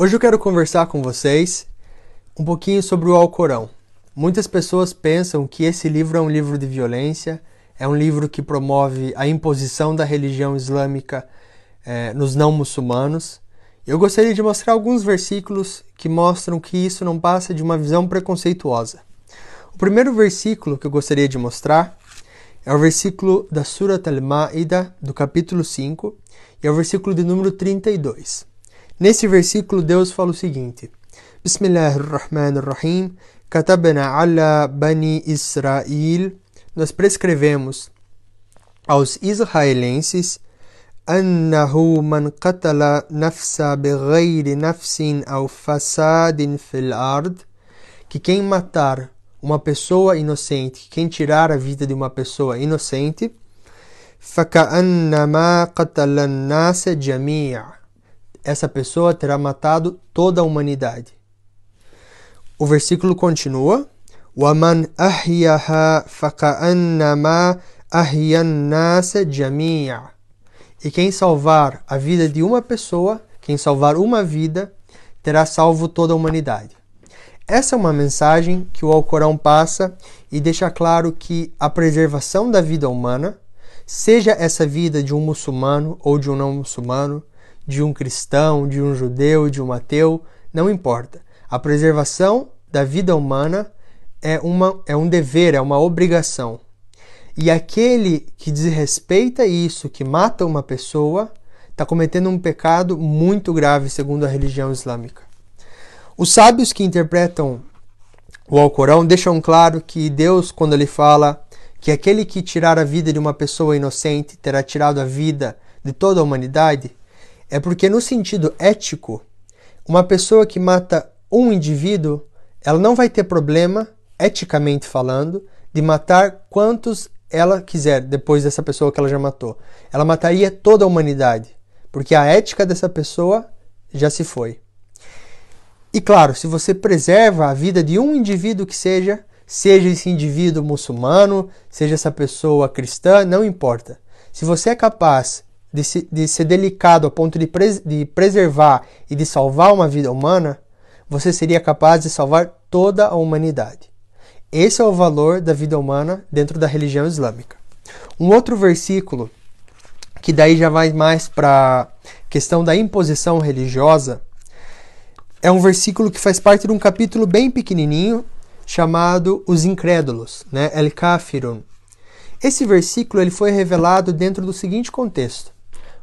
Hoje eu quero conversar com vocês um pouquinho sobre o Alcorão. Muitas pessoas pensam que esse livro é um livro de violência, é um livro que promove a imposição da religião islâmica eh, nos não muçulmanos. Eu gostaria de mostrar alguns versículos que mostram que isso não passa de uma visão preconceituosa. O primeiro versículo que eu gostaria de mostrar é o versículo da Surat al-Ma'ida, do capítulo 5, e é o versículo de número 32. Nesse versículo, Deus fala o seguinte: Bismillahirrahmanirrahim, katabna ala bani Israel, nós prescrevemos aos israelenses أنه من قتل نفسا بغير نفس أو فساد في الأرض que quem matar uma pessoa inocente, quem tirar a vida de uma pessoa inocente, فكأنما قتل الناس جميعا essa pessoa terá matado toda a humanidade. O versículo continua: وَمَنْ أَحْيَهَا فَكَأَنَّمَا أَحْيَا النَّاسَ جَمِيعًا E quem salvar a vida de uma pessoa, quem salvar uma vida, terá salvo toda a humanidade. Essa é uma mensagem que o Alcorão passa e deixa claro que a preservação da vida humana, seja essa vida de um muçulmano ou de um não muçulmano, de um cristão, de um judeu, de um ateu, não importa. A preservação da vida humana é, uma, é um dever, é uma obrigação. E aquele que desrespeita isso, que mata uma pessoa, está cometendo um pecado muito grave, segundo a religião islâmica. Os sábios que interpretam o Alcorão deixam claro que Deus, quando ele fala que aquele que tirar a vida de uma pessoa inocente terá tirado a vida de toda a humanidade, é porque, no sentido ético, uma pessoa que mata um indivíduo, ela não vai ter problema, eticamente falando, de matar quantos ela quiser depois dessa pessoa que ela já matou. Ela mataria toda a humanidade, porque a ética dessa pessoa já se foi. E claro, se você preserva a vida de um indivíduo que seja, seja esse indivíduo muçulmano, seja essa pessoa cristã, não importa. Se você é capaz de, se, de ser delicado a ponto de, pres, de preservar e de salvar uma vida humana, você seria capaz de salvar toda a humanidade. Esse é o valor da vida humana dentro da religião islâmica. Um outro versículo, que daí já vai mais para a questão da imposição religiosa, é um versículo que faz parte de um capítulo bem pequenininho chamado Os Incrédulos, né? El Kafirun. Esse versículo ele foi revelado dentro do seguinte contexto.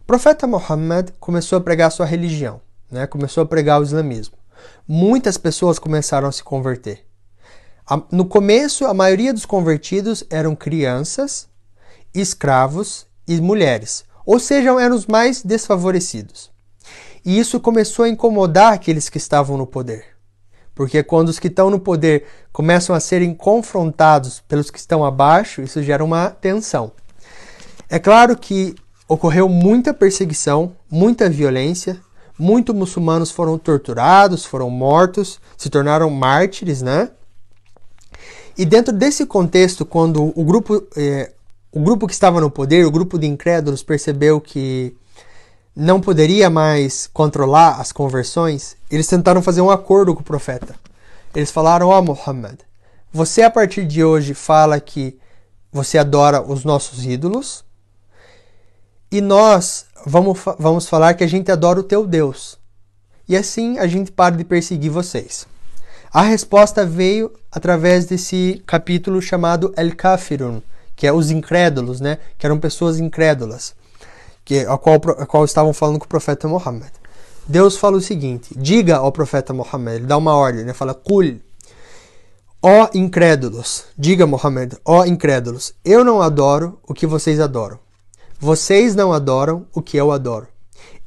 O profeta Muhammad começou a pregar sua religião, né? começou a pregar o islamismo. Muitas pessoas começaram a se converter. No começo, a maioria dos convertidos eram crianças, escravos e mulheres, ou seja, eram os mais desfavorecidos. E isso começou a incomodar aqueles que estavam no poder. Porque quando os que estão no poder começam a serem confrontados pelos que estão abaixo, isso gera uma tensão. É claro que ocorreu muita perseguição, muita violência, muitos muçulmanos foram torturados, foram mortos, se tornaram mártires, né? E dentro desse contexto, quando o grupo, eh, o grupo que estava no poder, o grupo de incrédulos, percebeu que não poderia mais controlar as conversões, eles tentaram fazer um acordo com o profeta. Eles falaram: Ó oh, Muhammad, você a partir de hoje fala que você adora os nossos ídolos, e nós vamos, vamos falar que a gente adora o teu Deus. E assim a gente para de perseguir vocês. A resposta veio através desse capítulo chamado El Kafirun, que é os incrédulos, né? Que eram pessoas incrédulas, que a qual, a qual estavam falando com o profeta Muhammad. Deus fala o seguinte: diga ao profeta Muhammad, ele dá uma ordem, né? Fala, Kul, ó incrédulos, diga Muhammad, ó incrédulos, eu não adoro o que vocês adoram. Vocês não adoram o que eu adoro.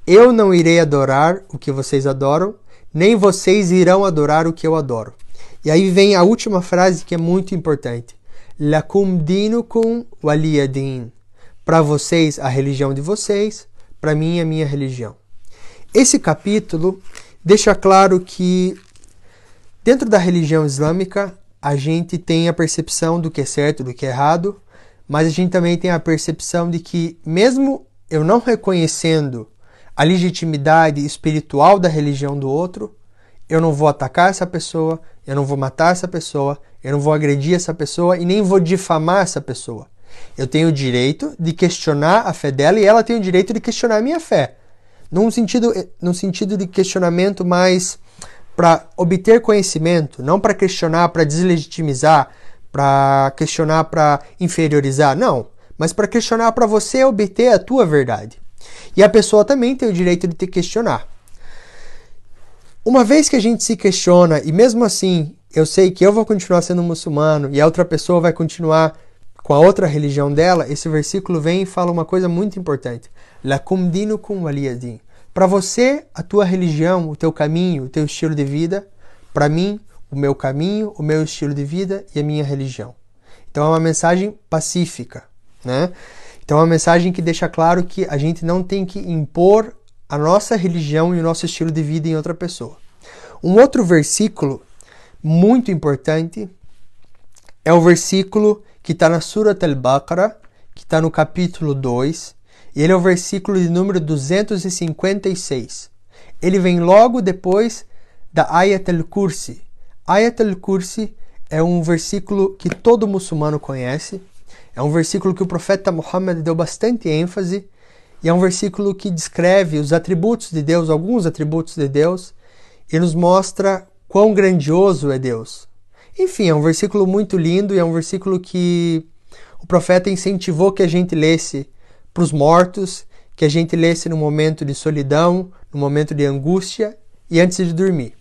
Eu não irei adorar o que vocês adoram, nem vocês irão adorar o que eu adoro. E aí vem a última frase que é muito importante. Lakum dinukum waliyadin. Para vocês, a religião de vocês, para mim, a minha religião. Esse capítulo deixa claro que dentro da religião islâmica a gente tem a percepção do que é certo, do que é errado, mas a gente também tem a percepção de que, mesmo eu não reconhecendo a legitimidade espiritual da religião do outro, eu não vou atacar essa pessoa, eu não vou matar essa pessoa, eu não vou agredir essa pessoa e nem vou difamar essa pessoa. Eu tenho o direito de questionar a fé dela e ela tem o direito de questionar a minha fé. Num sentido, num sentido de questionamento mais para obter conhecimento, não para questionar, para deslegitimizar, para questionar, para inferiorizar, não, mas para questionar para você obter a tua verdade. E a pessoa também tem o direito de te questionar. Uma vez que a gente se questiona e mesmo assim eu sei que eu vou continuar sendo muçulmano e a outra pessoa vai continuar com a outra religião dela, esse versículo vem e fala uma coisa muito importante. Lakum dinukum waliyadin. Para você, a tua religião, o teu caminho, o teu estilo de vida. Para mim, o meu caminho, o meu estilo de vida e a minha religião. Então é uma mensagem pacífica, né? Então é uma mensagem que deixa claro que a gente não tem que impor a nossa religião e o nosso estilo de vida em outra pessoa. Um outro versículo muito importante é o versículo que está na Surat al-Baqarah, que está no capítulo 2, e ele é o versículo de número 256. Ele vem logo depois da Ayat al-Kursi. Ayat al-Kursi é um versículo que todo muçulmano conhece, é um versículo que o profeta Muhammad deu bastante ênfase, e é um versículo que descreve os atributos de Deus, alguns atributos de Deus, e nos mostra quão grandioso é Deus. Enfim, é um versículo muito lindo e é um versículo que o profeta incentivou que a gente lesse para os mortos, que a gente lesse no momento de solidão, no momento de angústia e antes de dormir.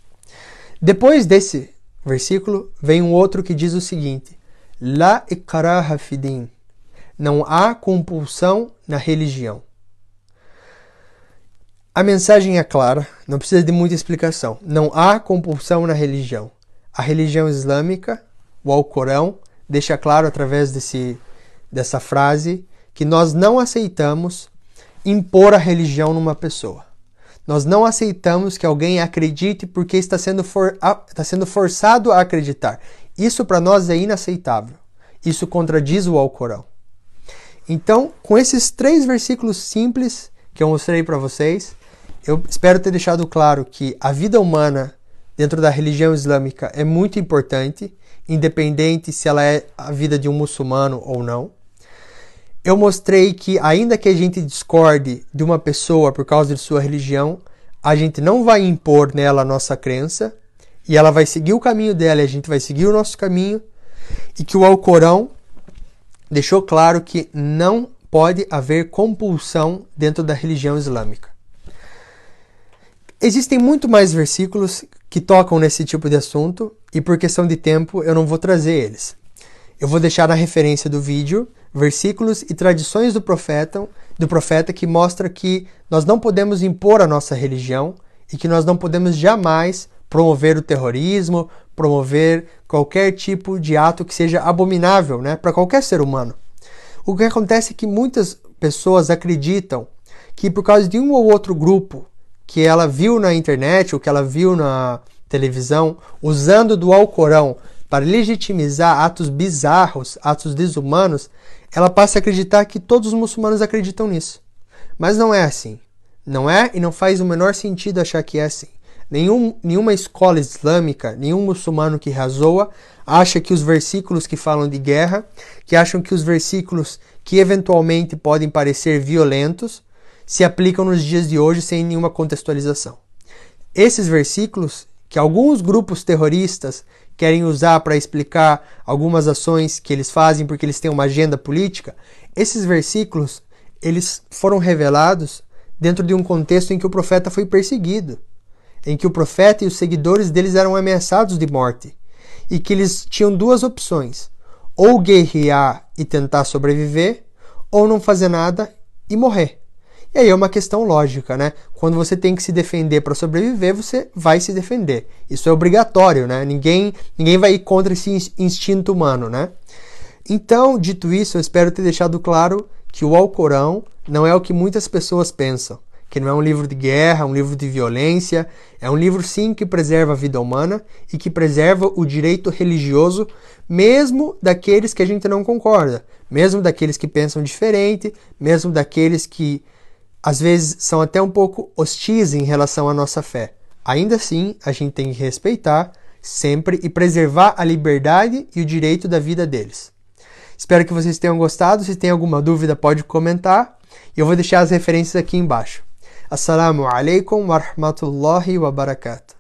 Depois desse versículo, vem um outro que diz o seguinte: La ikraha fidin. Não há compulsão na religião. A mensagem é clara, não precisa de muita explicação. Não há compulsão na religião. A religião islâmica, o Alcorão, deixa claro através desse, dessa frase que nós não aceitamos impor a religião numa pessoa. Nós não aceitamos que alguém acredite porque está sendo, for, está sendo forçado a acreditar. Isso para nós é inaceitável. Isso contradiz o Alcorão. Então, com esses três versículos simples que eu mostrei para vocês, eu espero ter deixado claro que a vida humana dentro da religião islâmica é muito importante, independente se ela é a vida de um muçulmano ou não. Eu mostrei que, ainda que a gente discorde de uma pessoa por causa de sua religião, a gente não vai impor nela a nossa crença e ela vai seguir o caminho dela e a gente vai seguir o nosso caminho. E que o Alcorão deixou claro que não pode haver compulsão dentro da religião islâmica. Existem muito mais versículos que tocam nesse tipo de assunto e por questão de tempo eu não vou trazer eles. Eu vou deixar na referência do vídeo versículos e tradições do profeta, do profeta que mostra que nós não podemos impor a nossa religião e que nós não podemos jamais promover o terrorismo, promover qualquer tipo de ato que seja abominável, né, para qualquer ser humano. O que acontece é que muitas pessoas acreditam que por causa de um ou outro grupo que ela viu na internet ou que ela viu na televisão usando do Alcorão para legitimizar atos bizarros, atos desumanos, ela passa a acreditar que todos os muçulmanos acreditam nisso. Mas não é assim. Não é e não faz o menor sentido achar que é assim. Nenhum, nenhuma escola islâmica, nenhum muçulmano que razoa, acha que os versículos que falam de guerra, que acham que os versículos que eventualmente podem parecer violentos, se aplicam nos dias de hoje sem nenhuma contextualização. Esses versículos, que alguns grupos terroristas querem usar para explicar algumas ações que eles fazem porque eles têm uma agenda política, esses versículos eles foram revelados dentro de um contexto em que o profeta foi perseguido, em que o profeta e os seguidores deles eram ameaçados de morte e que eles tinham duas opções: ou guerrear e tentar sobreviver, ou não fazer nada e morrer. E aí é uma questão lógica, né? Quando você tem que se defender para sobreviver, você vai se defender. Isso é obrigatório, né? Ninguém, ninguém vai ir contra esse instinto humano, né? Então, dito isso, eu espero ter deixado claro que o Alcorão não é o que muitas pessoas pensam, que não é um livro de guerra, um livro de violência, é um livro sim que preserva a vida humana e que preserva o direito religioso, mesmo daqueles que a gente não concorda, mesmo daqueles que pensam diferente, mesmo daqueles que às vezes são até um pouco hostis em relação à nossa fé. Ainda assim, a gente tem que respeitar sempre e preservar a liberdade e o direito da vida deles. Espero que vocês tenham gostado. Se tem alguma dúvida, pode comentar. Eu vou deixar as referências aqui embaixo. Assalamu alaikum wa rahmatullahi wa barakatuh.